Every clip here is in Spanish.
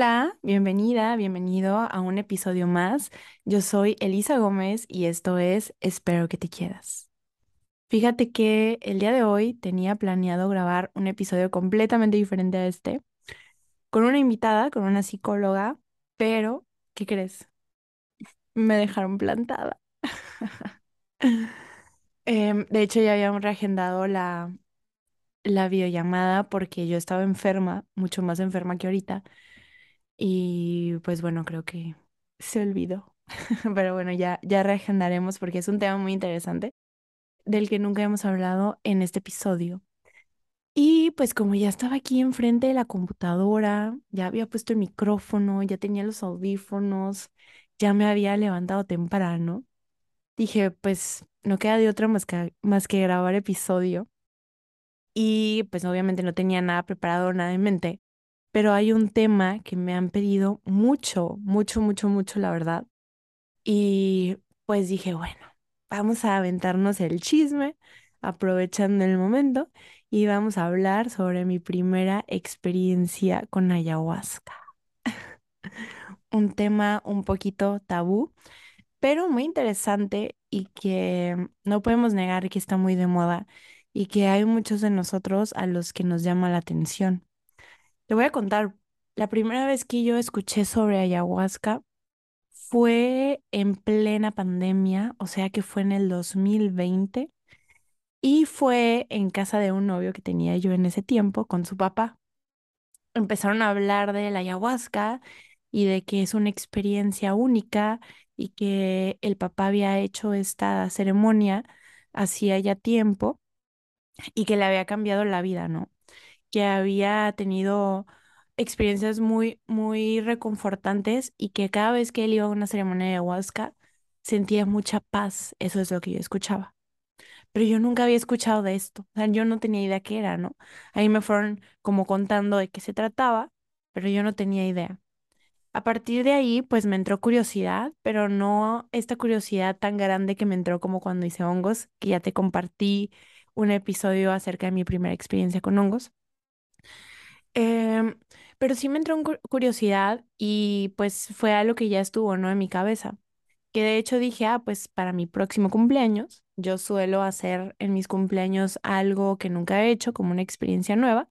Hola, bienvenida, bienvenido a un episodio más. Yo soy Elisa Gómez y esto es Espero que te quieras. Fíjate que el día de hoy tenía planeado grabar un episodio completamente diferente a este, con una invitada, con una psicóloga, pero, ¿qué crees? Me dejaron plantada. Em, de hecho, ya habíamos reagendado la, la videollamada porque yo estaba enferma, mucho más enferma que ahorita. Y pues bueno, creo que se olvidó. Pero bueno, ya, ya reagendaremos porque es un tema muy interesante del que nunca hemos hablado en este episodio. Y pues como ya estaba aquí enfrente de la computadora, ya había puesto el micrófono, ya tenía los audífonos, ya me había levantado temprano, dije, pues no queda de otra más que, más que grabar episodio. Y pues obviamente no tenía nada preparado, nada en mente pero hay un tema que me han pedido mucho, mucho, mucho, mucho, la verdad. Y pues dije, bueno, vamos a aventarnos el chisme, aprovechando el momento, y vamos a hablar sobre mi primera experiencia con ayahuasca. un tema un poquito tabú, pero muy interesante y que no podemos negar que está muy de moda y que hay muchos de nosotros a los que nos llama la atención. Te voy a contar, la primera vez que yo escuché sobre ayahuasca fue en plena pandemia, o sea que fue en el 2020, y fue en casa de un novio que tenía yo en ese tiempo con su papá. Empezaron a hablar de la ayahuasca y de que es una experiencia única y que el papá había hecho esta ceremonia hacía ya tiempo y que le había cambiado la vida, ¿no? Que había tenido experiencias muy, muy reconfortantes y que cada vez que él iba a una ceremonia de ayahuasca sentía mucha paz. Eso es lo que yo escuchaba. Pero yo nunca había escuchado de esto. O sea, yo no tenía idea qué era, ¿no? Ahí me fueron como contando de qué se trataba, pero yo no tenía idea. A partir de ahí, pues me entró curiosidad, pero no esta curiosidad tan grande que me entró como cuando hice hongos, que ya te compartí un episodio acerca de mi primera experiencia con hongos. Em, pero sí me entró curiosidad y pues fue algo que ya estuvo, ¿no? En mi cabeza. Que de hecho dije, ah, pues para mi próximo cumpleaños, yo suelo hacer en mis cumpleaños algo que nunca he hecho, como una experiencia nueva.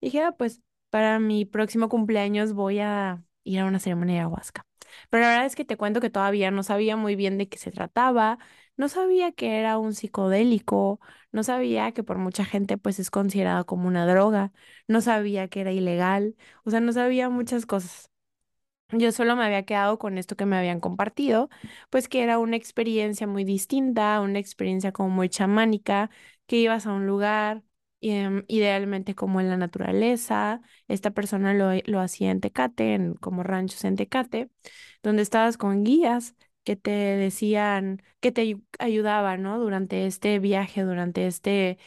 Dije, ah, pues para mi próximo cumpleaños voy a ir a una ceremonia de ayahuasca. Pero la verdad es que te cuento que todavía no sabía muy bien de qué se trataba, no sabía que era un psicodélico, no sabía que por mucha gente pues es considerado como una droga, no sabía que era ilegal, o sea, no sabía muchas cosas. Yo solo me había quedado con esto que me habían compartido, pues que era una experiencia muy distinta, una experiencia como muy chamánica, que ibas a un lugar, em, idealmente como en la naturaleza, esta persona lo, lo hacía en Tecate, en, como ranchos en Tecate, donde estabas con guías que te decían, que te ayudaban, ¿no? Durante este viaje, durante este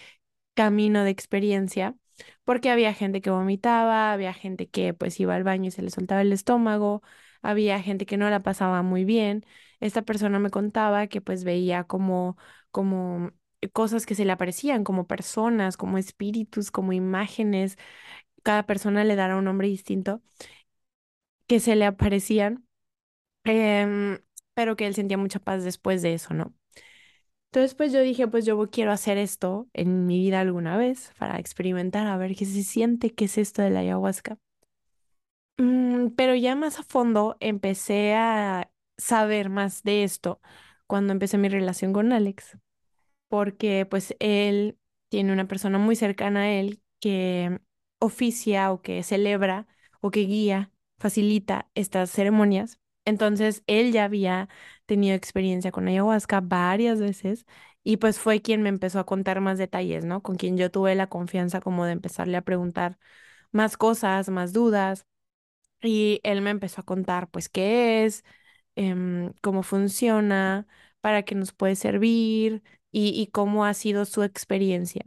camino de experiencia, porque había gente que vomitaba, había gente que pues iba al baño y se le soltaba el estómago, había gente que no la pasaba muy bien. Esta persona me contaba que pues veía como, como cosas que se le aparecían, como personas, como espíritus, como imágenes. Cada persona le dará un nombre distinto que se le aparecían. Em, pero que él sentía mucha paz después de eso, ¿no? Entonces, pues yo dije, pues yo quiero hacer esto en mi vida alguna vez para experimentar, a ver qué se siente, qué es esto de la ayahuasca. Mm, pero ya más a fondo empecé a saber más de esto cuando empecé mi relación con Alex, porque pues él tiene una persona muy cercana a él que oficia o que celebra o que guía, facilita estas ceremonias entonces, él ya había tenido experiencia con ayahuasca varias veces y pues fue quien me empezó a contar más detalles, ¿no? Con quien yo tuve la confianza como de empezarle a preguntar más cosas, más dudas. Y él me empezó a contar pues qué es, em, cómo funciona, para qué nos puede servir y, y cómo ha sido su experiencia.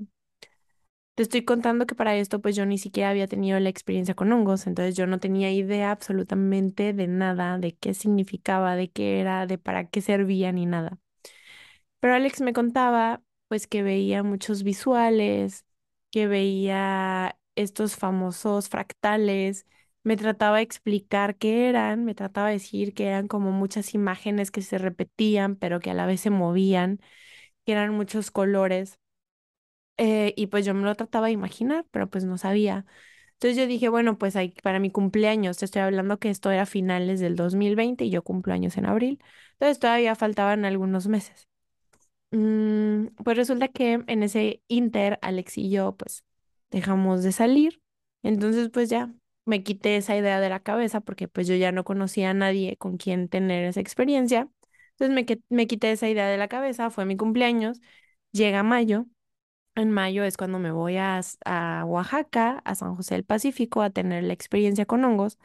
Te estoy contando que para esto pues yo ni siquiera había tenido la experiencia con hongos, entonces yo no tenía idea absolutamente de nada, de qué significaba, de qué era, de para qué servía ni nada. Pero Alex me contaba pues que veía muchos visuales, que veía estos famosos fractales, me trataba de explicar qué eran, me trataba de decir que eran como muchas imágenes que se repetían, pero que a la vez se movían, que eran muchos colores. Eh, y pues yo me lo trataba de imaginar, pero pues no sabía. Entonces yo dije, bueno, pues ahí para mi cumpleaños, te estoy hablando que esto era finales del 2020 y yo cumplo años en abril. Entonces todavía faltaban algunos meses. Mm, pues resulta que en ese inter, Alex y yo, pues dejamos de salir. Entonces, pues ya me quité esa idea de la cabeza porque pues yo ya no conocía a nadie con quien tener esa experiencia. Entonces me, me quité esa idea de la cabeza, fue mi cumpleaños, llega mayo. En mayo es cuando me voy a, a Oaxaca, a San José del Pacífico, a tener la experiencia con hongos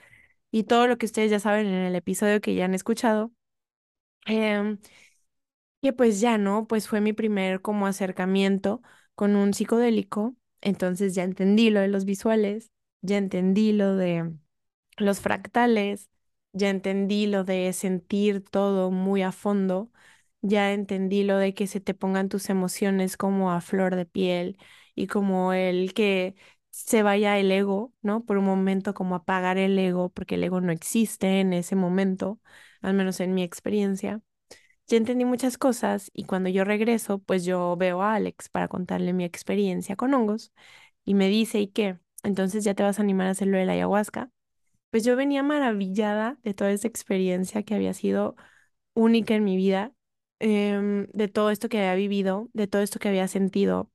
y todo lo que ustedes ya saben en el episodio que ya han escuchado. Que pues ya no, pues fue mi primer como acercamiento con un psicodélico, entonces ya entendí lo de los visuales, ya entendí lo de los fractales, ya entendí lo de sentir todo muy a fondo, ya entendí lo de que se te pongan tus emociones como a flor de piel y como el que se vaya el ego, ¿no? Por un momento como apagar el ego, porque el ego no existe en ese momento, al menos en mi experiencia. Ya entendí muchas cosas y cuando yo regreso, pues yo veo a Alex para contarle mi experiencia con hongos y me dice, ¿y qué? Entonces ya te vas a animar a hacerlo de la ayahuasca. Pues yo venía maravillada de toda esa experiencia que había sido única en mi vida, em, de todo esto que había vivido, de todo esto que había sentido.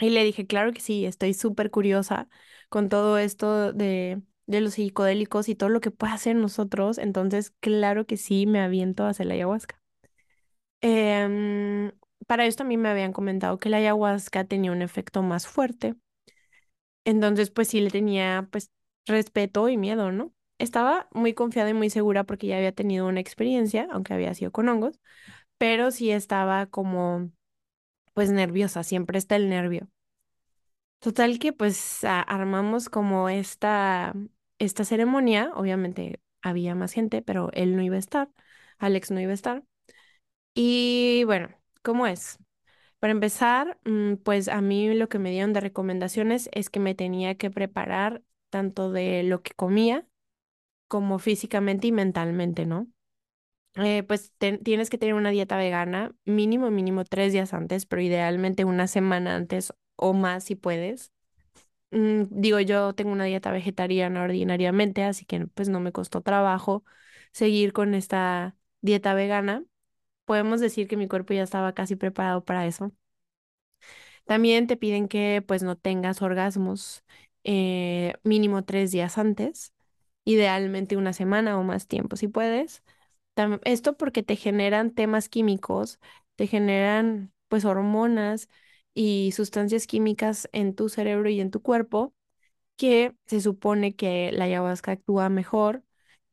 Y le dije, claro que sí, estoy súper curiosa con todo esto de, de los psicodélicos y todo lo que puede hacer nosotros. Entonces, claro que sí, me aviento a hacer la ayahuasca. Em, para esto a mí me habían comentado que la ayahuasca tenía un efecto más fuerte. Entonces, pues sí le tenía pues respeto y miedo, ¿no? Estaba muy confiada y muy segura porque ya había tenido una experiencia, aunque había sido con hongos, pero sí estaba como pues nerviosa, siempre está el nervio. Total que pues armamos como esta esta ceremonia, obviamente había más gente, pero él no iba a estar, Alex no iba a estar. Y bueno, ¿cómo es? Para empezar, mm, pues a mí lo que me dieron de recomendaciones es que me tenía que preparar tanto de lo que comía como físicamente y mentalmente, ¿no? Eh, pues tienes que tener una dieta vegana mínimo, mínimo tres días antes, pero idealmente una semana antes o más si puedes. Mm, digo, yo tengo una dieta vegetariana ordinariamente, así que pues no me costó trabajo seguir con esta dieta vegana. Podemos decir que mi cuerpo ya estaba casi preparado para eso. También te piden que pues no tengas orgasmos eh, mínimo tres días antes, idealmente una semana o más tiempo si puedes. Esto porque te generan temas químicos, te generan pues hormonas y sustancias químicas en tu cerebro y en tu cuerpo que se supone que la ayahuasca actúa mejor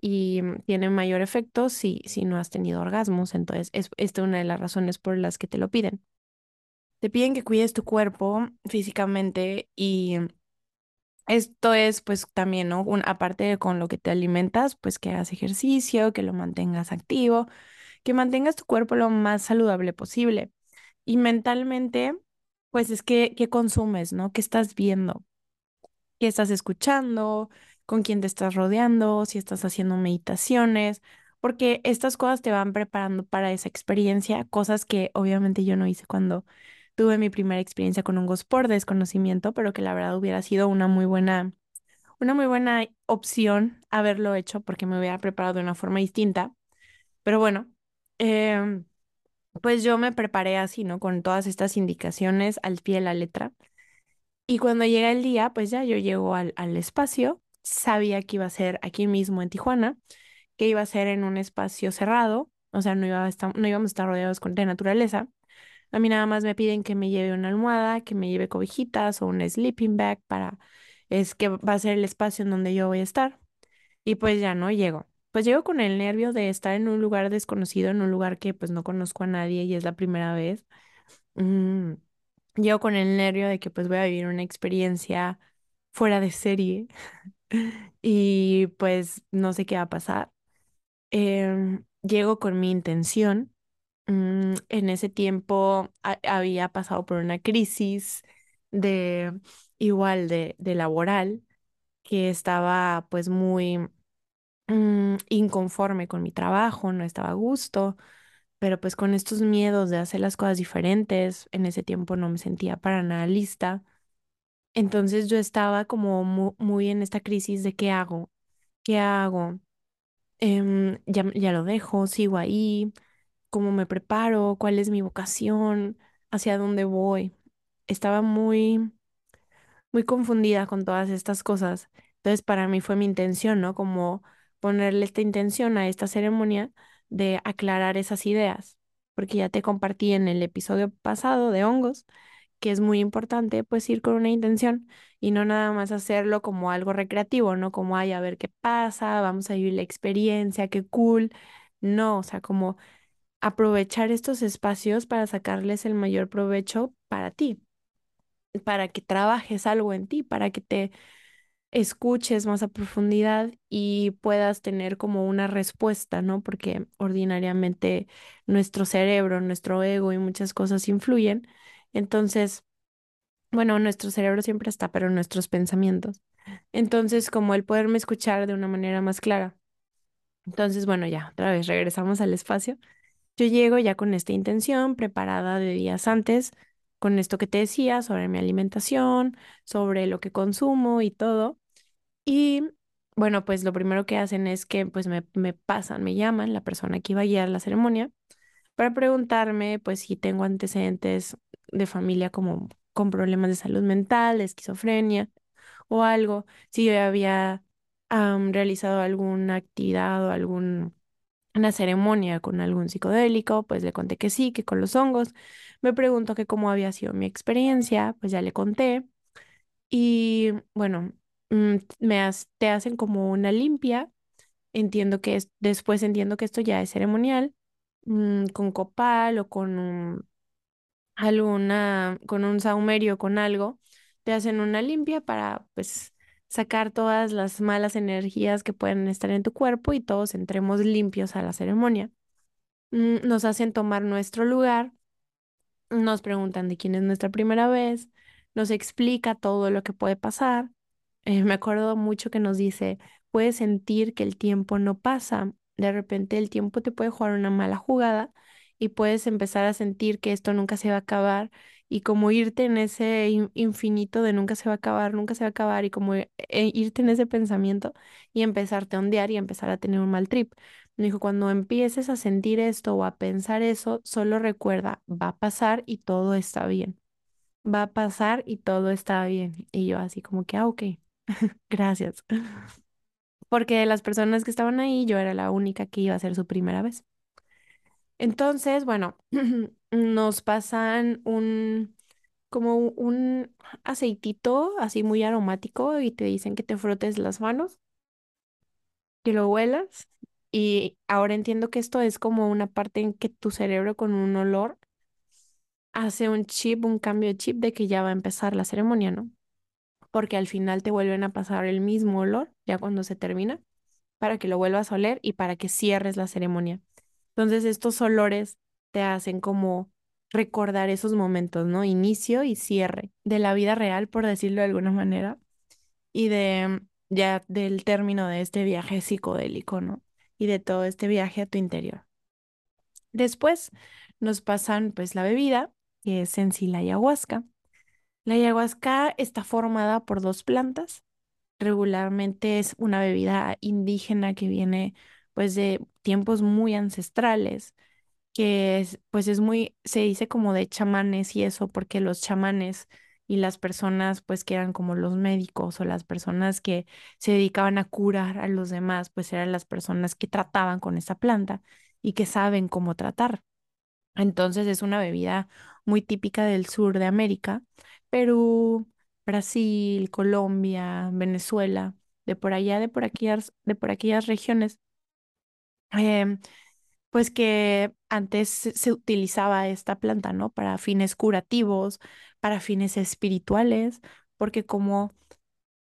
y mm, tiene mayor efecto si, si no has tenido orgasmos. Entonces, es esta es una de las razones por las que te lo piden. Te piden que cuides tu cuerpo físicamente y esto es pues también, ¿no? Un, aparte de con lo que te alimentas, pues que hagas ejercicio, que lo mantengas activo, que mantengas tu cuerpo lo más saludable posible. Y mentalmente, pues es que, ¿qué consumes, ¿no? ¿Qué estás viendo? ¿Qué estás escuchando? ¿Con quién te estás rodeando? Si estás haciendo meditaciones. Porque estas cosas te van preparando para esa experiencia, cosas que obviamente yo no hice cuando Tuve mi primera experiencia con hongos por desconocimiento, pero que la verdad hubiera sido una muy buena, una muy buena opción haberlo hecho porque me hubiera preparado de una forma distinta. Pero bueno, em, pues yo me preparé así, ¿no? Con todas estas indicaciones al pie de la letra. Y cuando llega el día, pues ya yo llego al, al espacio, sabía que iba a ser aquí mismo en Tijuana, que iba a ser en un espacio cerrado, o sea, no iba a estar, no íbamos a estar rodeados de naturaleza. A mí nada más me piden que me lleve una almohada, que me lleve cobijitas o un sleeping bag para, es que va a ser el espacio en donde yo voy a estar. Y pues ya no llego. Pues llego con el nervio de estar en un lugar desconocido, en un lugar que pues no conozco a nadie y es la primera vez. Mm, llego con el nervio de que pues voy a vivir una experiencia fuera de serie y pues no sé qué va a pasar. Em, llego con mi intención Mm, en ese tiempo ha- había pasado por una crisis de igual de, de laboral que estaba pues muy mm, inconforme con mi trabajo, no estaba a gusto, pero pues con estos miedos de hacer las cosas diferentes, en ese tiempo no me sentía para nada lista. Entonces yo estaba como mu- muy, en esta crisis de qué hago, qué hago, Em, ya, ya lo dejo, sigo ahí, cómo me preparo, cuál es mi vocación, hacia dónde voy. Estaba muy muy confundida con todas estas cosas. Entonces, para mí fue mi intención, ¿no? Como ponerle esta intención a esta ceremonia de aclarar esas ideas, porque ya te compartí en el episodio pasado de hongos que es muy importante pues ir con una intención y no nada más hacerlo como algo recreativo, ¿no? Como, ay, a ver qué pasa, vamos a vivir la experiencia, qué cool. No, o sea, como aprovechar estos espacios para sacarles el mayor provecho para ti para que trabajes algo en ti, para que te escuches más a profundidad y puedas tener como una respuesta, ¿no? Porque ordinariamente nuestro cerebro, nuestro ego y muchas cosas influyen. Entonces, bueno, nuestro cerebro siempre está, pero nuestros pensamientos. Entonces, como el poderme escuchar de una manera más clara. Entonces, bueno, ya, otra vez regresamos al espacio. Yo llego ya con esta intención, preparada de días antes, con esto que te decía sobre mi alimentación, sobre lo que consumo y todo. Y bueno, pues lo primero que hacen es que pues me, me pasan, me llaman, la persona que iba a guiar la ceremonia, para preguntarme pues si tengo antecedentes de familia como con problemas de salud mental, de esquizofrenia o algo, si yo había am, realizado alguna actividad o algún una ceremonia con algún psicodélico, pues le conté que sí, que con los hongos. Me preguntó que cómo había sido mi experiencia, pues ya le conté. Y bueno, mm, me has- te hacen como una limpia. Entiendo que es, después entiendo que esto ya es ceremonial, mm, con copal o con un, alguna, con un saumerio, con algo. Te hacen una limpia para pues sacar todas las malas energías que pueden estar en tu cuerpo y todos entremos limpios a la ceremonia. Mm, Nos hacen tomar nuestro lugar nos preguntan de quién es nuestra primera vez, nos explica todo lo que puede pasar. Eh, me acuerdo mucho que nos dice, puedes sentir que el tiempo no pasa, de repente el tiempo te puede jugar una mala jugada y puedes empezar a sentir que esto nunca se va a acabar y como irte en ese in- infinito de nunca se va a acabar, nunca se va a acabar y como eh, irte en ese pensamiento y empezarte a ondear y empezar a tener un mal trip. Me dijo, cuando empieces a sentir esto o a pensar eso, solo recuerda, va a pasar y todo está bien. Va a pasar y todo está bien. Y yo así como que, ah, ok, gracias. Porque de las personas que estaban ahí, yo era la única que iba a ser su primera vez. Entonces, bueno, nos pasan un, como un aceitito así muy aromático y te dicen que te frotes las manos, que lo huelas. Y ahora entiendo que esto es como una parte en que tu cerebro con un olor hace un chip, un cambio de chip de que ya va a empezar la ceremonia, ¿no? Porque al final te vuelven a pasar el mismo olor ya cuando se termina, para que lo vuelvas a oler y para que cierres la ceremonia. Entonces estos olores te hacen como recordar esos momentos, ¿no? Inicio y cierre de la vida real, por decirlo de alguna manera, y de ya del término de este viaje psicodélico, ¿no? Y de todo este viaje a tu interior. Después nos pasan pues la bebida, que es en sí la ayahuasca. La ayahuasca está formada por dos plantas. Regularmente es una bebida indígena que viene pues de tiempos muy ancestrales, que es, pues es muy, se dice como de chamanes y eso, porque los chamanes y las personas pues que eran como los médicos o las personas que se dedicaban a curar a los demás, pues eran las personas que trataban con esa planta y que saben cómo tratar. Entonces es una bebida muy típica del sur de América, Perú, Brasil, Colombia, Venezuela, de por allá, de por aquellas, de por aquellas regiones, em, pues que antes se utilizaba esta planta, ¿no? Para fines curativos, para fines espirituales, porque como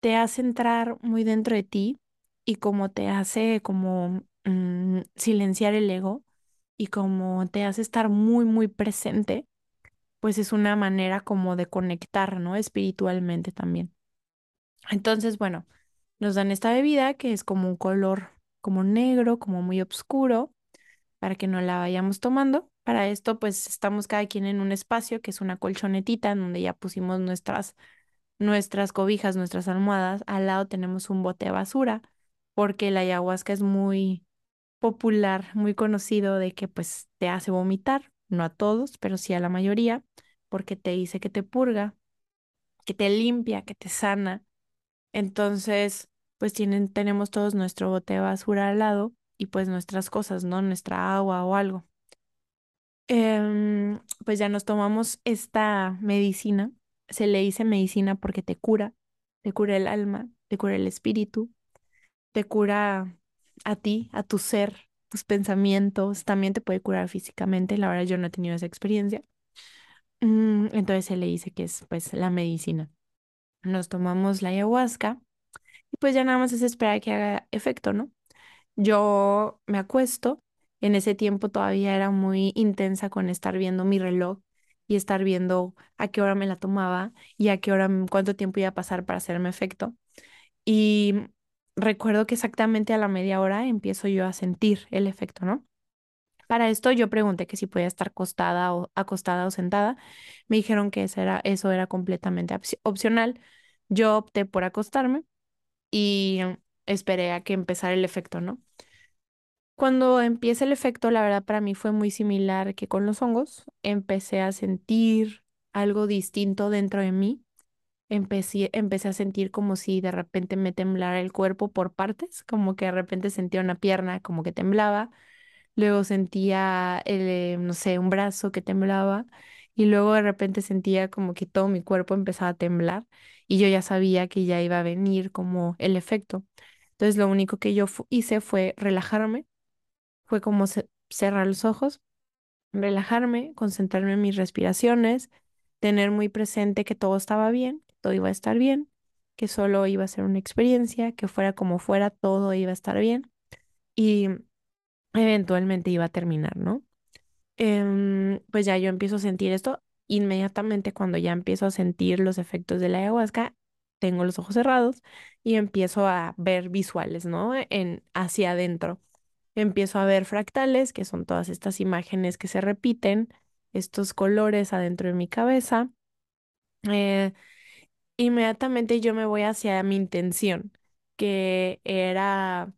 te hace entrar muy dentro de ti y como te hace como mm, silenciar el ego y como te hace estar muy, muy presente pues es una manera como de conectar, ¿no? Espiritualmente también. Entonces, bueno, Nos dan esta bebida que es como un color como negro, como muy oscuro, para que no la vayamos tomando. Para esto, pues estamos cada quien en un espacio que es una colchonetita en donde ya pusimos nuestras, nuestras cobijas, nuestras almohadas. Al lado tenemos un bote de basura, porque la ayahuasca es muy popular, muy conocido de que pues te hace vomitar, no a todos, pero sí a la mayoría, porque te dice que te purga, que te limpia, que te sana. Entonces, pues tienen, tenemos todos nuestro bote de basura al lado y pues nuestras cosas, ¿no? Nuestra agua o algo. Em, pues ya nos tomamos esta medicina. Se le dice medicina porque te cura, te cura el alma, te cura el espíritu, te cura a ti, a tu ser, tus pensamientos, también te puede curar físicamente. La verdad yo no he tenido esa experiencia. Mm, entonces se le dice que es pues la medicina. Nos tomamos la ayahuasca y pues ya nada más es esperar que haga efecto, ¿no? Yo me acuesto, en ese tiempo todavía era muy intensa con estar viendo mi reloj y estar viendo a qué hora me la tomaba y a qué hora, cuánto tiempo iba a pasar para hacerme efecto. Y recuerdo que exactamente a la media hora empiezo yo a sentir el efecto, ¿no? Para esto yo pregunté que si podía estar acostada o, acostada o sentada. Me dijeron que eso era, eso era completamente opcional. Yo opté por acostarme y esperé a que empezara el efecto, ¿no? Cuando empieza el efecto, la verdad para mí fue muy similar que con los hongos. Empecé a sentir algo distinto dentro de mí. Empecé, empecé a sentir como si de repente me temblara el cuerpo por partes, como que de repente sentía una pierna como que temblaba, luego sentía, el, no sé, un brazo que temblaba y luego de repente sentía como que todo mi cuerpo empezaba a temblar y yo ya sabía que ya iba a venir como el efecto. Entonces lo único que yo hice fue relajarme fue como cerrar los ojos, relajarme, concentrarme en mis respiraciones, tener muy presente que todo estaba bien, que todo iba a estar bien, que solo iba a ser una experiencia, que fuera como fuera, todo iba a estar bien y eventualmente iba a terminar, ¿no? Em, pues ya yo empiezo a sentir esto inmediatamente cuando ya empiezo a sentir los efectos de la ayahuasca, tengo los ojos cerrados y empiezo a ver visuales, ¿no? En hacia adentro empiezo a ver fractales, que son todas estas imágenes que se repiten, estos colores adentro de mi cabeza. Eh, inmediatamente yo me voy hacia mi intención, que era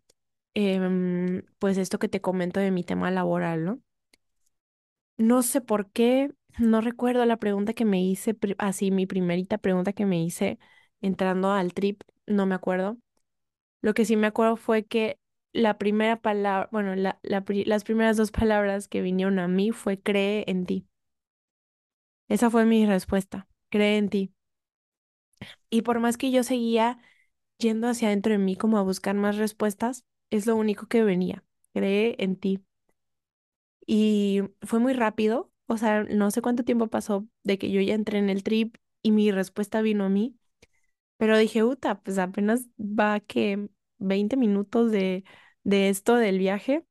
em, pues esto que te comento de mi tema laboral, ¿no? No sé por qué, no recuerdo la pregunta que me hice, así mi primerita pregunta que me hice entrando al trip, no me acuerdo. Lo que sí me acuerdo fue que la primera palabra, bueno, la, las primeras dos palabras que vinieron a mí fue cree en ti. Esa fue mi respuesta, cree en ti. Y por más que yo seguía yendo hacia adentro de mí como a buscar más respuestas, es lo único que venía, cree en ti. Y fue muy rápido, o sea, no sé cuánto tiempo pasó de que yo ya entré en el trip y mi respuesta vino a mí, pero dije, uta, pues apenas va que 20 minutos de, de esto del viaje,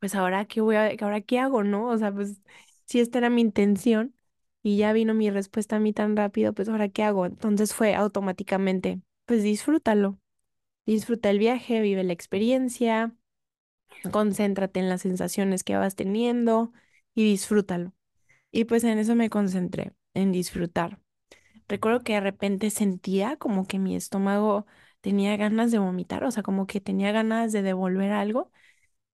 pues ahora qué voy a, ahora qué hago, ¿no? O sea, pues si esta era mi intención y ya vino mi respuesta a mí tan rápido, pues ahora qué hago. Entonces fue automáticamente, pues disfrútalo. Disfruta el viaje, vive la experiencia, concéntrate en las sensaciones que vas teniendo y disfrútalo. Y pues en eso me concentré, en disfrutar. Recuerdo que de repente sentía como que mi estómago tenía ganas de vomitar, o sea, como que tenía ganas de devolver algo,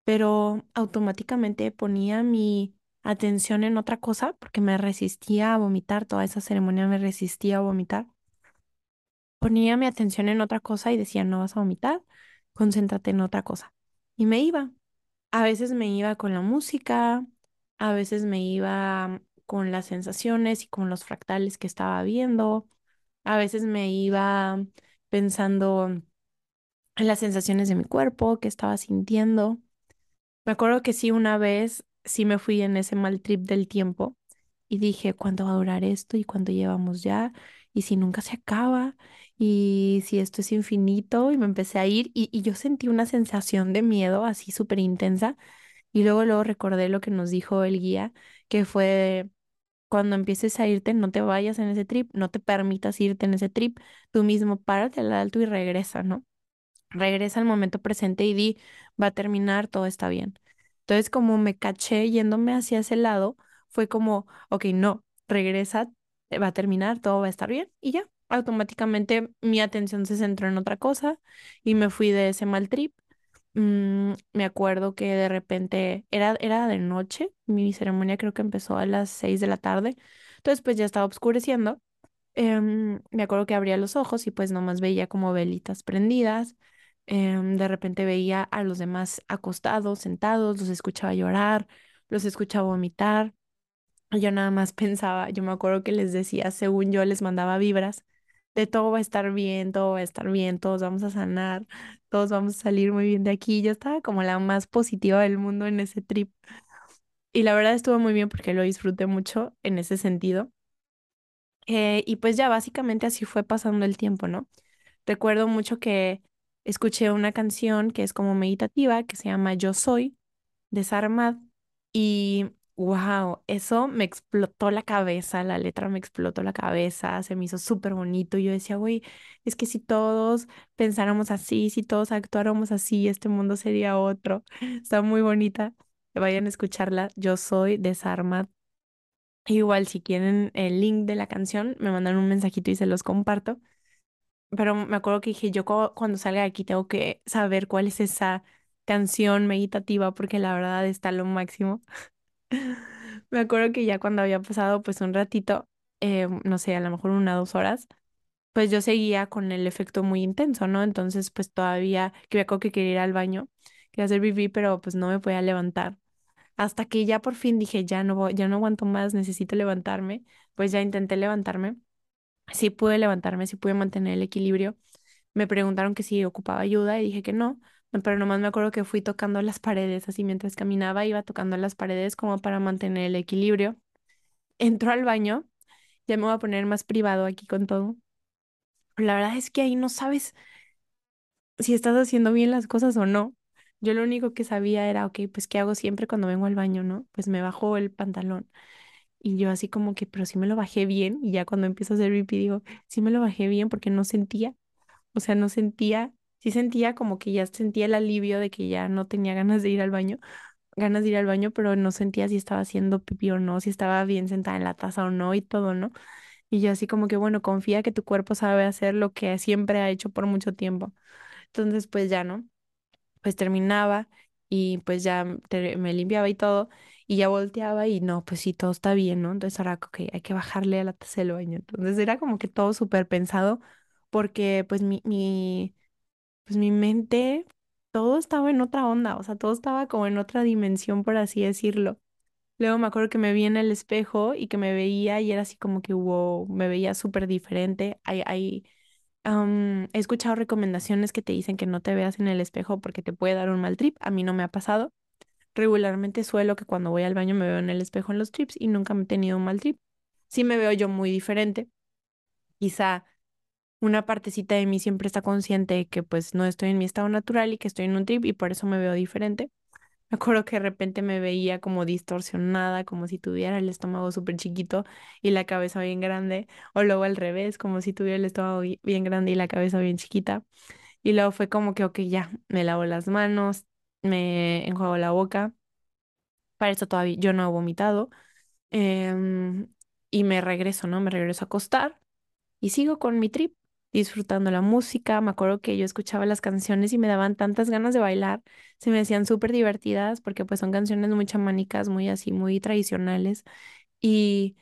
pero automáticamente ponía mi atención en otra cosa porque me resistía a vomitar, toda esa ceremonia me resistía a vomitar. Ponía mi atención en otra cosa y decía, no vas a vomitar, concéntrate en otra cosa. Y me iba. A veces me iba con la música, a veces me iba con las sensaciones y con los fractales que estaba viendo, a veces me iba pensando en las sensaciones de mi cuerpo, que estaba sintiendo. Me acuerdo que sí, una vez sí me fui en ese mal trip del tiempo y dije, ¿cuánto va a durar esto? ¿Y cuánto llevamos ya? ¿Y si nunca se acaba? ¿Y si esto es infinito? Y me empecé a ir y, y yo sentí una sensación de miedo así súper intensa. Y luego, luego recordé lo que nos dijo el guía, que fue cuando empieces a irte, no te vayas en ese trip, no te permitas irte en ese trip, tú mismo párate al alto y regresa, ¿no? regresa al momento presente y di, va a terminar, todo está bien. Entonces, como me caché yéndome hacia ese lado, fue como, ok, no, regresa, eh, va a terminar, todo va a estar bien y ya. Automáticamente mi atención se centró en otra cosa y me fui de ese mal trip. Mm, me acuerdo que de repente era, era de noche, mi ceremonia creo que empezó a las seis de la tarde, entonces pues ya estaba oscureciendo. Em, me acuerdo que abría los ojos y pues nomás veía como velitas prendidas. Em, de repente veía a los demás acostados, sentados, los escuchaba llorar, los escuchaba vomitar. Yo nada más pensaba, yo me acuerdo que les decía, según yo les mandaba vibras, de todo va a estar bien, todo va a estar bien, todos vamos a sanar, todos vamos a salir muy bien de aquí. Yo estaba como la más positiva del mundo en ese trip. Y la verdad estuvo muy bien porque lo disfruté mucho en ese sentido. Eh, y pues ya básicamente así fue pasando el tiempo, ¿no? Recuerdo mucho que escuché una canción que es como meditativa, que se llama Yo Soy, de Sarmad, y wow, eso me explotó la cabeza, la letra me explotó la cabeza, se me hizo súper bonito. Yo decía, güey, es que si todos pensáramos así, si todos actuáramos así, este mundo sería otro. Está muy bonita. Vayan a escucharla. Yo soy de Sarmad. Igual, si quieren el link de la canción, me mandan un mensajito y se los comparto. Pero me acuerdo que dije, yo cu- cuando salga de aquí tengo que saber cuál es esa canción meditativa porque la verdad está lo máximo. Me acuerdo que ya cuando había pasado pues un ratito, eh, no sé, a lo mejor una o dos horas, pues yo seguía con el efecto muy intenso, ¿no? Entonces pues todavía, que me que quería ir al baño, quería hacer pipí, pero pues no me podía levantar. Hasta que ya por fin dije, ya no ya no aguanto más, necesito levantarme. Pues ya intenté levantarme. Sí pude levantarme, sí pude mantener el equilibrio. Me preguntaron que si ocupaba ayuda y dije que no, pero nomás me acuerdo que fui tocando las paredes, así mientras caminaba iba tocando las paredes como para mantener el equilibrio. Entró al baño, ya me voy a poner más privado aquí con todo. La verdad es que ahí no sabes si estás haciendo bien las cosas o no. Yo lo único que sabía era, ok, pues ¿qué hago siempre cuando vengo al baño, no? Pues me bajo el pantalón. Y yo así como que, pero sí me lo bajé bien. Y ya cuando empiezo a hacer pipí digo, sí me lo bajé bien porque no sentía. O sea, no sentía, sí sentía como que ya sentía el alivio de que ya no tenía ganas de ir al baño, ganas de ir al baño, pero no sentía si estaba haciendo pipí o no, si estaba bien sentada en la taza o no y todo, ¿no? Y yo así como que, bueno, confía que tu cuerpo sabe hacer lo que siempre ha hecho por mucho tiempo. Entonces, pues ya, ¿no? Pues terminaba y pues ya me limpiaba y todo. Y ya volteaba y no, pues sí, todo está bien, ¿no? Entonces ahora, ok, hay que bajarle a la taza del baño. Entonces era como que todo súper pensado porque pues mi, mi, pues mi mente, todo estaba en otra onda, o sea, todo estaba como en otra dimensión, por así decirlo. Luego me acuerdo que me vi en el espejo y que me veía y era así como que wow, me veía súper diferente. Hay, he escuchado recomendaciones que te dicen que no te veas en el espejo porque te puede dar un mal trip. A mí no me ha pasado. Regularmente suelo que cuando voy al baño me veo en el espejo en los trips y nunca me he tenido un mal trip. Sí me veo yo muy diferente. Quizá una partecita de mí siempre está consciente de que pues no estoy en mi estado natural y que estoy en un trip y por eso me veo diferente. Me acuerdo que de repente me veía como distorsionada, como si tuviera el estómago súper chiquito y la cabeza bien grande, o luego al revés, como si tuviera el estómago bi- bien grande y la cabeza bien chiquita. Y luego fue como que, ok, ya, me lavo las manos, me enjuago la boca, para eso todavía yo no he vomitado, em, y me regreso, ¿no? Me regreso a acostar y sigo con mi trip, disfrutando la música. Me acuerdo que yo escuchaba las canciones y me daban tantas ganas de bailar, se me hacían súper divertidas porque pues son canciones muy chamánicas, muy así, muy tradicionales. Y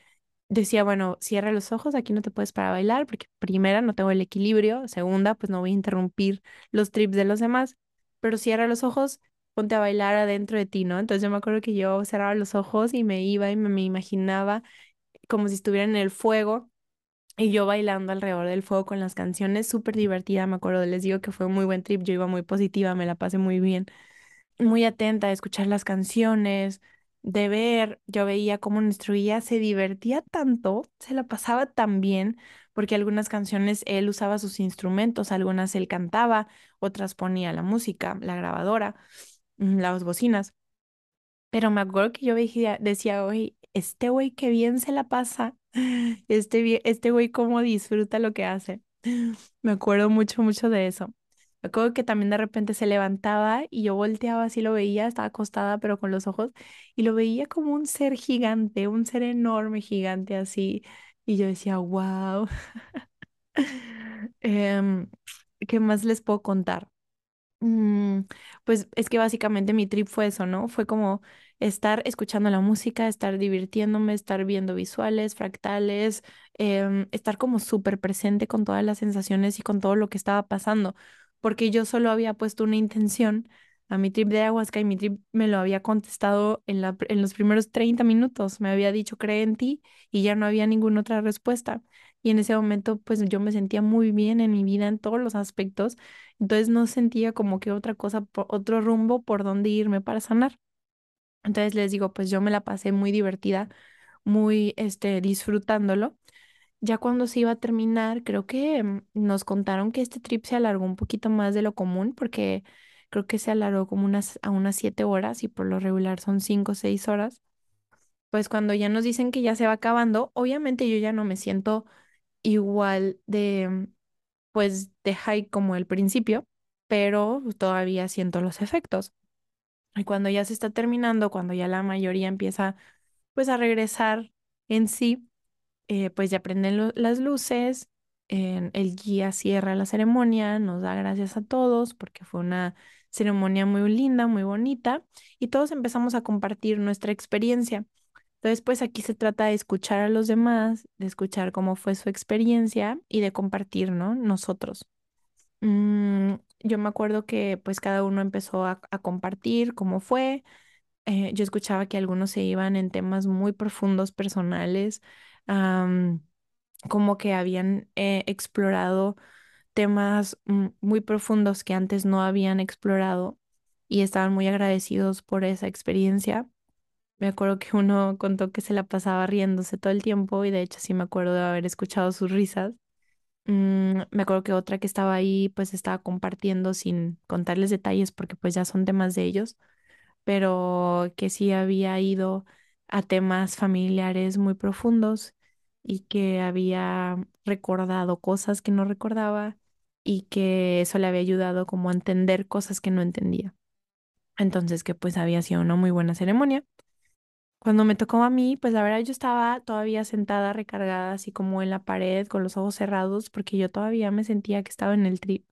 decía, bueno, cierra los ojos, aquí no te puedes para bailar porque primera, no tengo el equilibrio, segunda, pues no voy a interrumpir los trips de los demás, pero cierra los ojos. Ponte a bailar adentro de ti, ¿no? Entonces yo me acuerdo que yo cerraba los ojos y me iba y me, me imaginaba como si estuviera en el fuego y yo bailando alrededor del fuego con las canciones, súper divertida, me acuerdo, les digo que fue un muy buen trip, yo iba muy positiva, me la pasé muy bien, muy atenta de escuchar las canciones, de ver, yo veía cómo nuestro guía se divertía tanto, se la pasaba tan bien, porque algunas canciones él usaba sus instrumentos, algunas él cantaba, otras ponía la música, la grabadora, mm, las bocinas. Pero me acuerdo que yo veía, decía, oye, este güey qué bien se la pasa. Este, este güey cómo disfruta lo que hace. Me acuerdo mucho, mucho de eso. Me acuerdo que también de repente se levantaba y yo volteaba así lo veía, estaba acostada pero con los ojos y lo veía como un ser gigante, un ser enorme, gigante así. Y yo decía, wow. Em, ¿qué más les puedo contar? Mm, pues es que básicamente mi trip fue eso, ¿no? Fue como estar escuchando la música, estar divirtiéndome, estar viendo visuales, fractales, em, estar como súper presente con todas las sensaciones y con todo lo que estaba pasando, porque yo solo había puesto una intención a mi trip de ayahuasca y mi trip me lo había contestado en la, en los primeros 30 minutos, me había dicho cree en ti y ya no había ninguna otra respuesta. Y en ese momento, pues yo me sentía muy bien en mi vida en todos los aspectos entonces no sentía como que otra cosa, otro rumbo por donde irme para sanar. Entonces les digo, pues yo me la pasé muy divertida, muy este, disfrutándolo. Ya cuando se iba a terminar, creo que mm, nos contaron que este trip se alargó un poquito más de lo común, porque creo que se alargó como unas, a unas siete horas y por lo regular son cinco o seis horas. Pues cuando ya nos dicen que ya se va acabando, obviamente yo ya no me siento igual de pues de high como el principio, pero todavía siento los efectos. Y cuando ya se está terminando, cuando ya la mayoría empieza pues a regresar en sí, eh, pues ya prenden las luces, el guía cierra la ceremonia, nos da gracias a todos porque fue una ceremonia muy linda, muy bonita, y todos empezamos a compartir nuestra experiencia. Entonces, pues aquí se trata de escuchar a los demás, de escuchar cómo fue su experiencia y de compartir, ¿no? Nosotros. Mm, yo me acuerdo que pues cada uno empezó a, compartir cómo fue. Eh, yo escuchaba que algunos se iban en temas muy profundos, personales, como que habían eh, explorado temas mm, muy profundos que antes no habían explorado y estaban muy agradecidos por esa experiencia. Me acuerdo que uno contó que se la pasaba riéndose todo el tiempo y de hecho sí me acuerdo de haber escuchado sus risas. Mm, me acuerdo que otra que estaba ahí pues estaba compartiendo sin contarles detalles porque pues ya son temas de ellos, pero que sí había ido a temas familiares muy profundos y que había recordado cosas que no recordaba y que eso le había ayudado como a entender cosas que no entendía. Entonces que pues había sido una muy buena ceremonia. Cuando me tocó a mí, pues la verdad yo estaba todavía sentada recargada así como en la pared con los ojos cerrados porque yo todavía me sentía que estaba en el trip.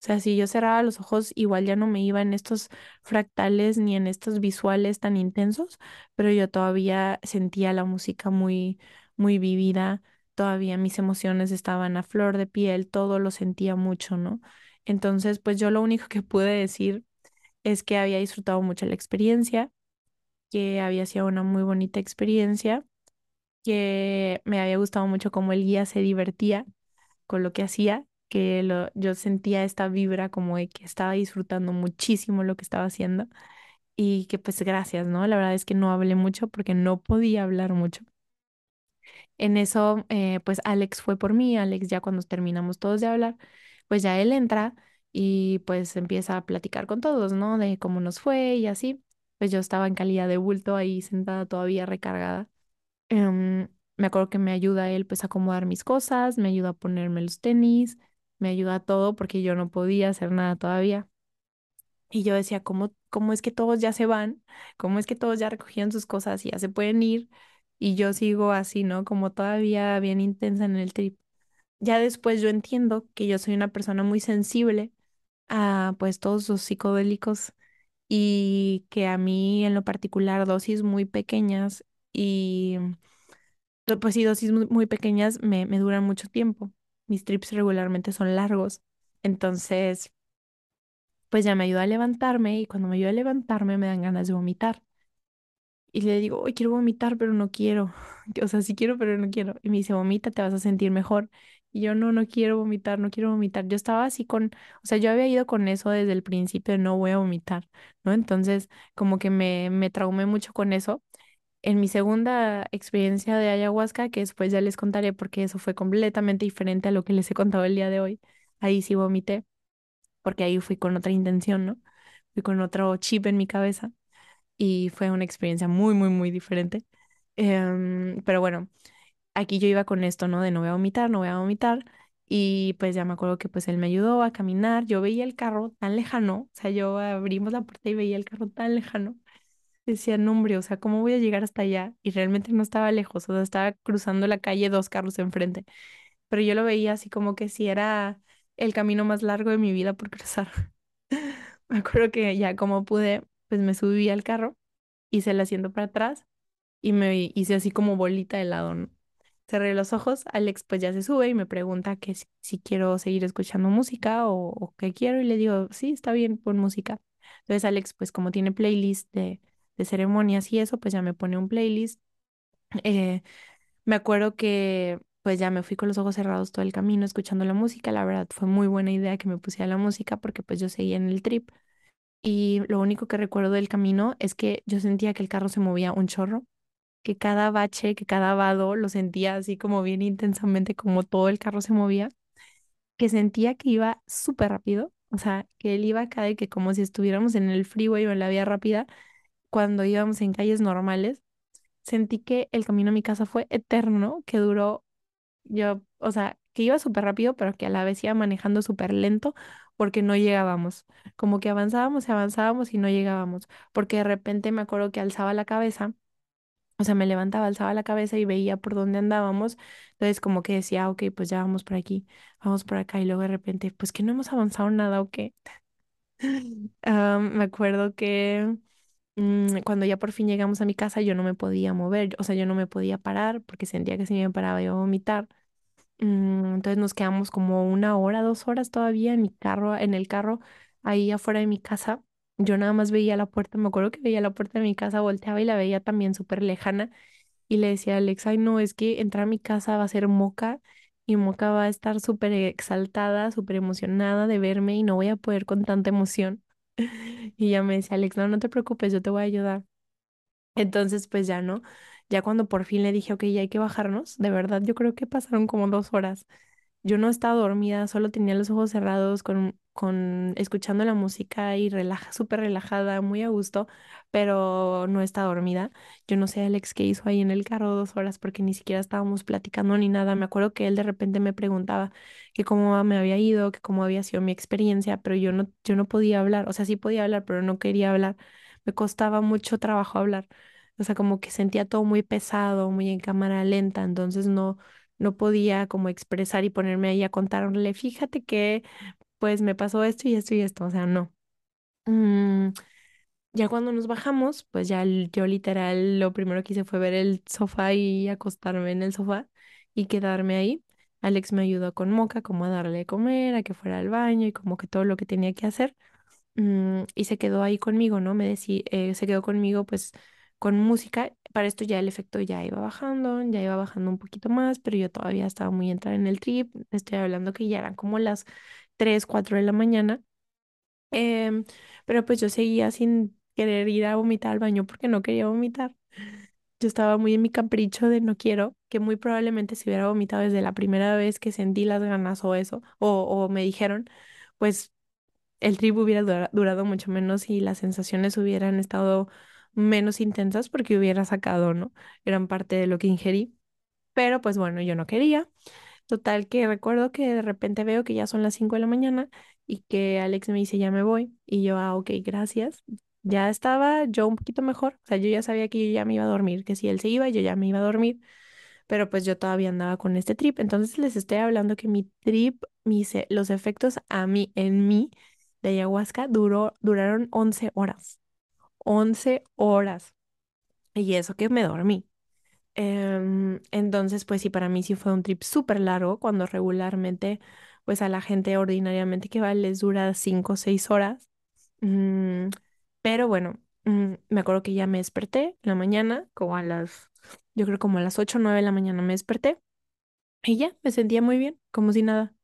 O sea, si yo cerraba los ojos, igual ya no me iba en estos fractales ni en estos visuales tan intensos, pero yo todavía sentía la música muy, muy vivida, todavía mis emociones estaban a flor de piel, todo lo sentía mucho, ¿no? Entonces, pues yo lo único que pude decir es que había disfrutado mucho la experiencia que había sido una muy bonita experiencia, que me había gustado mucho cómo el guía se divertía con lo que hacía, que lo, yo sentía esta vibra como de que estaba disfrutando muchísimo lo que estaba haciendo y que pues gracias, ¿no? La verdad es que no hablé mucho porque no podía hablar mucho. En eso, eh, pues Alex fue por mí, Alex ya cuando terminamos todos de hablar, pues ya él entra y pues empieza a platicar con todos, ¿no? De cómo nos fue y así. Pues yo estaba en calidad de bulto ahí sentada todavía recargada. Em, me acuerdo que me ayuda él pues a acomodar mis cosas, me ayuda a ponerme los tenis, me ayuda a todo porque yo no podía hacer nada todavía. Y yo decía, ¿cómo, cómo es que todos ya se van? ¿Cómo es que todos ya recogieron sus cosas y ya se pueden ir? Y yo sigo así, ¿no? Como todavía bien intensa en el trip. Ya después yo entiendo que yo soy una persona muy sensible a pues todos los psicodélicos y que a mí en lo particular dosis muy pequeñas y pues sí, dosis muy, muy pequeñas me, me duran mucho tiempo. Mis trips regularmente son largos. Entonces, pues ya me ayuda a levantarme y cuando me ayuda a levantarme me dan ganas de vomitar. Y le digo, hoy quiero vomitar, pero no quiero. O sea, sí quiero, pero no quiero. Y me dice, vomita, te vas a sentir mejor. Yo, no, no quiero vomitar, no quiero vomitar. Yo estaba así con, o sea, yo había ido con eso desde el principio no voy a vomitar, ¿no? Entonces, como que me, me traumé mucho con eso. En mi segunda experiencia de ayahuasca, que después ya les contaré porque eso fue completamente diferente a lo que les he contado el día de hoy, ahí sí vomité, porque ahí fui con otra intención, ¿no? Fui con otro chip en mi cabeza y fue una experiencia muy, muy, muy diferente. Em, pero bueno, aquí yo iba con esto, ¿no? De no voy a vomitar, no voy a vomitar. Y pues ya me acuerdo que pues él me ayudó a caminar. Yo veía el carro tan lejano, o sea, yo abrimos la puerta y veía el carro tan lejano. Decía, no, hombre, o sea, ¿cómo voy a llegar hasta allá? Y realmente no estaba lejos, o sea, estaba cruzando la calle dos carros enfrente. Pero yo lo veía así como que si era el camino más largo de mi vida por cruzar. Me acuerdo que ya como pude, pues me subí al carro, hice el asiento para atrás y me hice así como bolita de lado, ¿no? Cerré los ojos, Alex pues ya se sube y me pregunta que si, quiero seguir escuchando música o, o qué quiero y le digo, sí, está bien, pon música. Entonces Alex pues como tiene playlist de, de ceremonias y eso, pues ya me pone un playlist. Eh, me acuerdo que pues ya me fui con los ojos cerrados todo el camino escuchando la música. La verdad fue muy buena idea que me pusiera la música porque pues yo seguía en el trip. Y lo único que recuerdo del camino es que yo sentía que el carro se movía un chorro que cada bache, que cada vado lo sentía así como bien intensamente, como todo el carro se movía, que sentía que iba súper rápido, o sea, que él iba cada que como si estuviéramos en el freeway o en la vía rápida, cuando íbamos en calles normales, sentí que el camino a mi casa fue eterno, que duró, yo, o sea, que iba súper rápido, pero que a la vez iba manejando súper lento porque no llegábamos, como que avanzábamos y avanzábamos y no llegábamos, porque de repente me acuerdo que alzaba la cabeza o sea, me levantaba, alzaba la cabeza y veía por dónde andábamos. Entonces, como que decía, "Ah, ok, pues ya vamos por aquí, vamos por acá. Y luego de repente, pues que no hemos avanzado nada o qué. Ah, me acuerdo que mm, cuando ya por fin llegamos a mi casa, yo no me podía mover, o sea, yo no me podía parar porque sentía que si me paraba iba a vomitar. Mm, entonces nos quedamos como una hora, dos horas todavía en mi carro, en el carro, ahí afuera de mi casa. Yo nada más veía la puerta, me acuerdo que veía la puerta de mi casa, volteaba y la veía también súper lejana y le decía a Alex, ay no, es que entrar a mi casa va a ser Moca y Moca va a estar súper exaltada, súper emocionada de verme y no voy a poder con tanta emoción. Y ya me decía Alex, no, no te preocupes, yo te voy a ayudar. Entonces, pues ya no, ya cuando por fin le dije, ok, ya hay que bajarnos, de verdad, yo creo que pasaron como dos horas. Yo no estaba dormida, solo tenía los ojos cerrados con, con escuchando la música y relaja, súper relajada, muy a gusto, pero no estaba dormida. Yo no sé, Alex, qué hizo ahí en el carro dos horas porque ni siquiera estábamos platicando ni nada. Me acuerdo que él de repente me preguntaba que cómo me había ido, que cómo había sido mi experiencia, pero yo no, yo no podía hablar. O sea, sí podía hablar, pero no quería hablar. Me costaba mucho trabajo hablar. O sea, como que sentía todo muy pesado, muy en cámara lenta, entonces no no podía como expresar y ponerme ahí a contarle, fíjate que pues me pasó esto y esto y esto, o sea, no. Mm, ya cuando nos bajamos, pues ya yo literal lo primero que hice fue ver el sofá y acostarme en el sofá y quedarme ahí. Alex me ayudó con Moca, como a darle de comer, a que fuera al baño y como que todo lo que tenía que hacer. Mm, y se quedó ahí conmigo, ¿no? Me decía, se quedó conmigo pues con música. Para esto ya el efecto ya iba bajando, ya iba bajando un poquito más, pero yo todavía estaba muy entrada en el trip. Estoy hablando que ya eran como las 3 4 de la mañana. Em, pero pues yo seguía sin querer ir a vomitar al baño porque no quería vomitar. Yo estaba muy en mi capricho de no quiero, que muy probablemente si hubiera vomitado desde la primera vez que sentí las ganas o eso, o, me dijeron, pues el trip hubiera dura- durado mucho menos y las sensaciones hubieran estado menos intensas porque hubiera sacado, ¿no? Eran parte de lo que ingerí. Pero pues bueno, yo no quería. Total que recuerdo que de repente veo que ya son las 5 de la mañana y que Alex me dice, ya me voy. Y yo, ah, ok, gracias. Ya estaba yo un poquito mejor. O sea, yo ya sabía que yo ya me iba a dormir, que si él se iba, yo ya me iba a dormir. Pero pues yo todavía andaba con este trip. Entonces les estoy hablando que mi trip, mis, e- los efectos a mí, en mí, de ayahuasca, duró, duraron 11 horas. Once horas. Y eso que me dormí. Em, entonces, pues sí, para mí sí fue un trip súper largo, cuando regularmente, pues a la gente ordinariamente que va les dura cinco o seis horas. Mm, pero bueno, mm, me acuerdo que ya me desperté la mañana, como a las, yo creo como a las 8 o 9 de la mañana me desperté y ya me sentía muy bien, como si nada.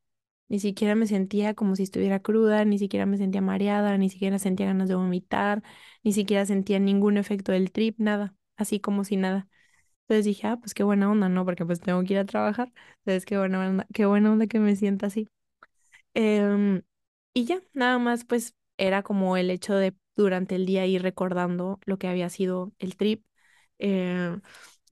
Ni siquiera me sentía como si estuviera cruda, ni siquiera me sentía mareada, ni siquiera sentía ganas de vomitar, ni siquiera sentía ningún efecto del trip, nada, así como si nada. Entonces dije, ah, pues qué buena onda, ¿no? Porque pues tengo que ir a trabajar. Entonces, qué buena onda, qué buena onda que me sienta así. Em, y ya, nada más, pues era como el hecho de durante el día ir recordando lo que había sido el trip. Em,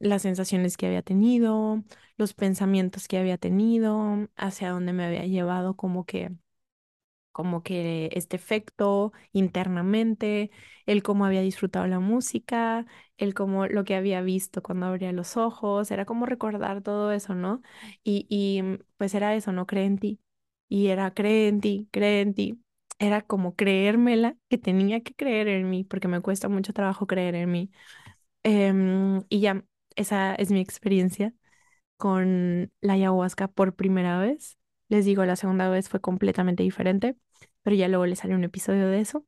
las sensaciones que había tenido, los pensamientos que había tenido, hacia dónde me había llevado como que como que este efecto internamente, el cómo había disfrutado la música, el cómo lo que había visto cuando abría los ojos, era como recordar todo eso, ¿no? Y, y mm, pues era eso, no cree en ti. Y era cree en ti, cree en ti. Era como creérmela que tenía que creer en mí, porque me cuesta mucho trabajo creer en mí. Em, y ya, esa es mi experiencia con la ayahuasca por primera vez. Les digo, la segunda vez fue completamente diferente, pero ya luego les sale un episodio de eso.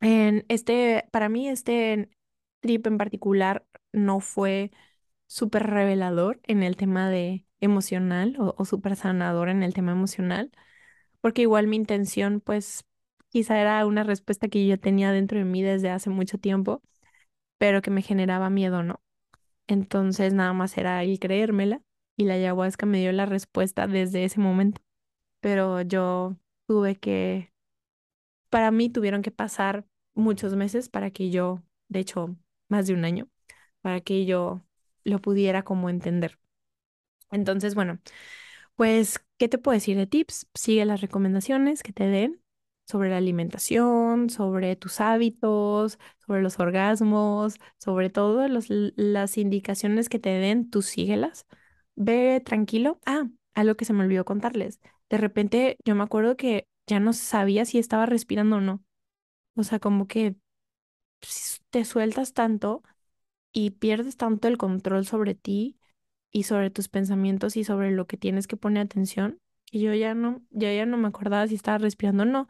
En este, para mí, este trip en particular no fue súper revelador en el tema de emocional o, o súper sanador en el tema emocional, porque igual mi intención, pues, quizá era una respuesta que yo tenía dentro de mí desde hace mucho tiempo, pero que me generaba miedo, ¿no? Entonces nada más era el creérmela y la ayahuasca me dio la respuesta desde ese momento. Pero yo tuve que, para mí tuvieron que pasar muchos meses para que yo, de hecho, más de un año, para que yo lo pudiera como entender. Entonces, bueno, pues, ¿qué te puedo decir de tips? Sigue las recomendaciones que te den sobre la alimentación, sobre tus hábitos, sobre los orgasmos, sobre todo las indicaciones que te den, tú síguelas. Ve tranquilo. Ah, algo que se me olvidó contarles. De repente yo me acuerdo que ya no sabía si estaba respirando o no. O sea, como que te sueltas tanto y pierdes tanto el control sobre ti y sobre tus pensamientos y sobre lo que tienes que poner atención. Y yo ya no, ya ya no me acordaba si estaba respirando o no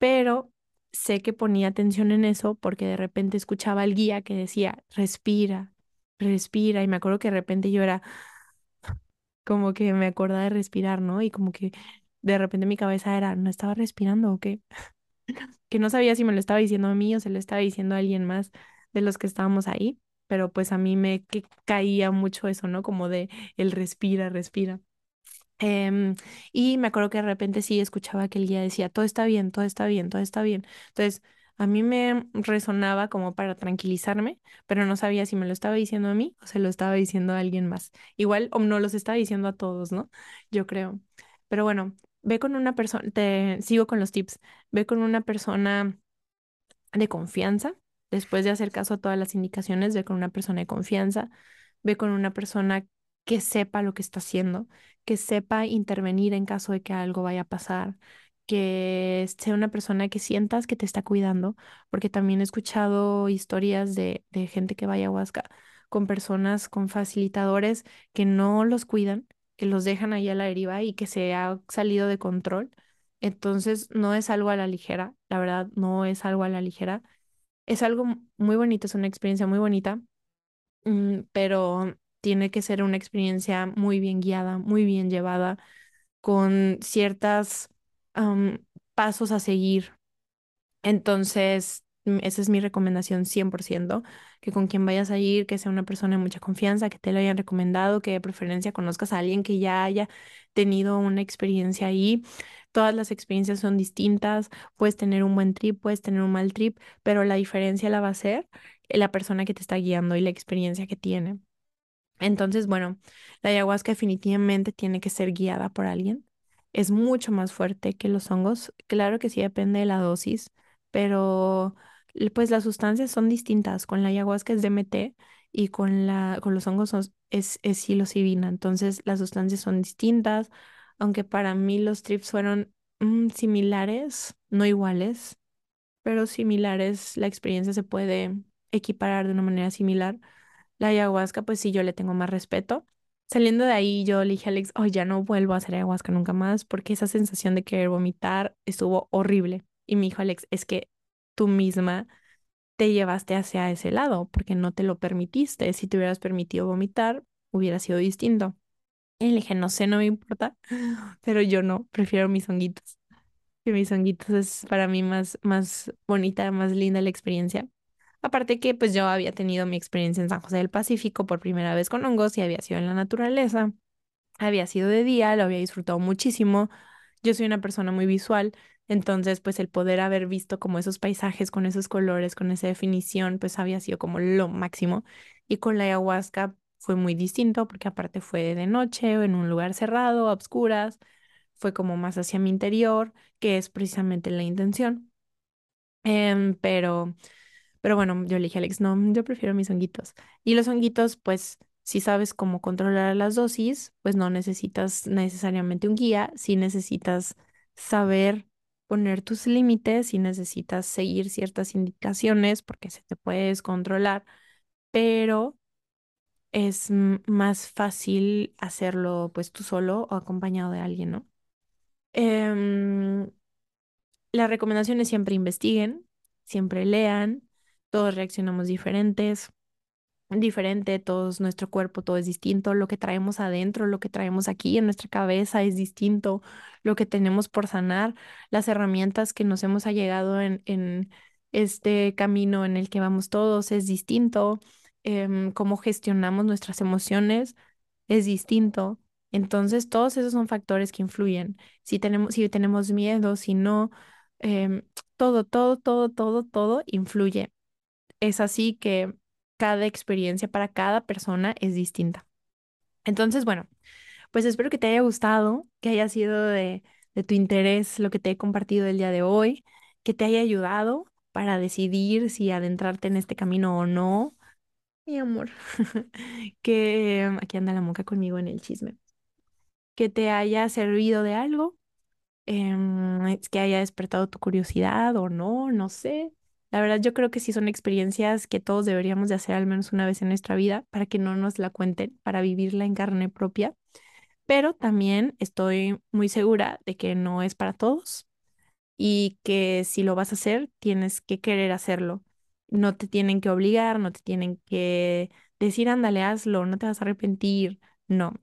pero sé que ponía atención en eso porque de repente escuchaba al guía que decía, respira, respira, y me acuerdo que de repente yo era como que me acordaba de respirar, ¿no? Y como que de repente mi cabeza era, ¿no estaba respirando o qué? que no sabía si me lo estaba diciendo a mí o se lo estaba diciendo a alguien más de los que estábamos ahí, pero pues a mí me que caía mucho eso, ¿no? Como de el respira, respira. Em, y me acuerdo que de repente sí escuchaba que el guía decía, todo está bien, todo está bien, todo está bien. Entonces, a mí me resonaba como para tranquilizarme, pero no sabía si me lo estaba diciendo a mí o se lo estaba diciendo a alguien más. Igual, o no los estaba diciendo a todos, ¿no? Yo creo. Pero bueno, ve con una persona, te sigo con los tips, ve con una persona de confianza. Después de hacer caso a todas las indicaciones, ve con una persona de confianza, ve con una persona que sepa lo que está haciendo, que sepa intervenir en caso de que algo vaya a pasar, que sea una persona que sientas que te está cuidando, porque también he escuchado historias de, de gente que vaya a Huasca con personas, con facilitadores que no los cuidan, que los dejan ahí a la deriva y que se ha salido de control. Entonces, no es algo a la ligera, la verdad, no es algo a la ligera. Es algo muy bonito, es una experiencia muy bonita, mm, pero tiene que ser una experiencia muy bien guiada, muy bien llevada, con ciertos pasos a seguir. Entonces, mm, esa es mi recomendación 100%, que con quien vayas a ir, que sea una persona de mucha confianza, que te lo hayan recomendado, que de preferencia conozcas a alguien que ya haya tenido una experiencia ahí. Todas las experiencias son distintas, puedes tener un buen trip, puedes tener un mal trip, pero la diferencia la va a ser la persona que te está guiando y la experiencia que tiene. Entonces, bueno, la ayahuasca definitivamente tiene que ser guiada por alguien. Es mucho más fuerte que los hongos. Claro que sí depende de la dosis, pero pues las sustancias son distintas. Con la ayahuasca es DMT y con la con los hongos es, es psilocibina. Entonces, las sustancias son distintas, aunque para mí los trips fueron mm, similares, no iguales, pero similares. La experiencia se puede equiparar de una manera similar la ayahuasca, pues sí, yo le tengo más respeto. Saliendo de ahí, yo le dije a Alex, oh, ya no vuelvo a hacer ayahuasca nunca más porque esa sensación de querer vomitar estuvo horrible. Y me dijo Alex, es que tú misma te llevaste hacia ese lado porque no te lo permitiste. Si te hubieras permitido vomitar, hubiera sido distinto. Y le dije, no sé, no me importa, pero yo no, prefiero mis honguitos. Que mis honguitos es para mí más, más bonita, más linda la experiencia. Aparte que pues yo había tenido mi experiencia en San José del Pacífico por primera vez con hongos y había sido en la naturaleza. Había sido de día, lo había disfrutado muchísimo. Yo soy una persona muy visual, entonces pues el poder haber visto como esos paisajes con esos colores, con esa definición, pues había sido como lo máximo. Y con la ayahuasca fue muy distinto porque aparte fue de noche, en un lugar cerrado, a obscuras, fue como más hacia mi interior, que es precisamente la intención. Em, pero, pero bueno, yo le dije Alex, no, yo prefiero mis honguitos. Y los honguitos, pues, si sabes cómo controlar las dosis, pues no necesitas necesariamente un guía, si necesitas saber poner tus límites, si necesitas seguir ciertas indicaciones, porque se te puedes controlar, pero es más fácil hacerlo pues tú solo o acompañado de alguien, ¿no? Em, la recomendación es siempre investiguen, siempre lean, todos reaccionamos diferentes, diferente, todos nuestro cuerpo, todo es distinto, lo que traemos adentro, lo que traemos aquí en nuestra cabeza es distinto, lo que tenemos por sanar, las herramientas que nos hemos allegado en, en este camino en el que vamos todos es distinto, em, cómo gestionamos nuestras emociones es distinto. Entonces, todos esos son factores que influyen. Si tenemos, si tenemos miedo, si no, em, todo, todo, todo, todo, todo influye. Es así que cada experiencia para cada persona es distinta. Entonces, bueno, pues espero que te haya gustado, que haya sido de, de tu interés lo que te he compartido el día de hoy, que te haya ayudado para decidir si adentrarte en este camino o no. Mi amor, que aquí anda la moca conmigo en el chisme, que te haya servido de algo, em, que haya despertado tu curiosidad o no, no sé. La verdad, yo creo que sí son experiencias que todos deberíamos de hacer al menos una vez en nuestra vida para que no nos la cuenten, para vivirla en carne propia. Pero también estoy muy segura de que no es para todos y que si lo vas a hacer, tienes que querer hacerlo. No te tienen que obligar, no te tienen que decir, ándale, hazlo, no te vas a arrepentir. No,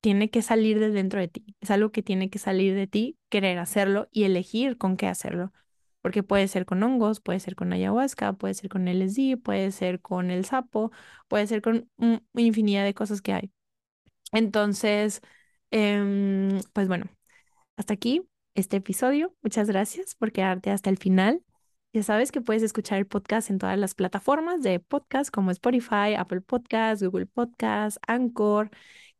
tiene que salir de dentro de ti. Es algo que tiene que salir de ti, querer hacerlo y elegir con qué hacerlo porque puede ser con hongos, puede ser con ayahuasca, puede ser con LSD, puede ser con el sapo, puede ser con infinidad de cosas que hay. Entonces, em, pues bueno, hasta aquí este episodio. Muchas gracias por quedarte hasta el final. Ya sabes que puedes escuchar el podcast en todas las plataformas de podcast como Spotify, Apple Podcasts, Google Podcasts, Anchor.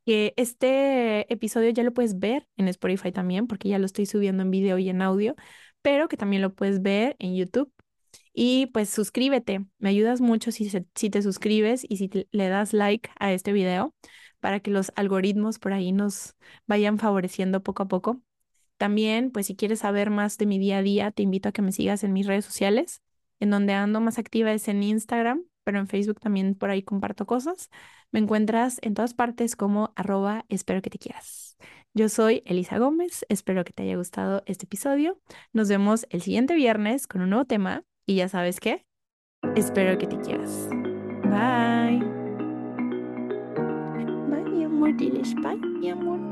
Que este episodio ya lo puedes ver en Spotify también, porque ya lo estoy subiendo en video y en audio pero que también lo puedes ver en YouTube. Y pues suscríbete, me ayudas mucho si, si te suscribes y si le das like a este video para que los algoritmos por ahí nos vayan favoreciendo poco a poco. También, pues si quieres saber más de mi día a día, te invito a que me sigas en mis redes sociales, en donde ando más activa es en Instagram, pero en Facebook también por ahí comparto cosas. Me encuentras en todas partes como arroba espero que te quieras. Yo soy Elisa Gómez, espero que te haya gustado este episodio. Nos vemos el siguiente viernes con un nuevo tema y ya sabes qué, espero que te quieras. Bye. Bye, mi amor, diles bye, mi amor.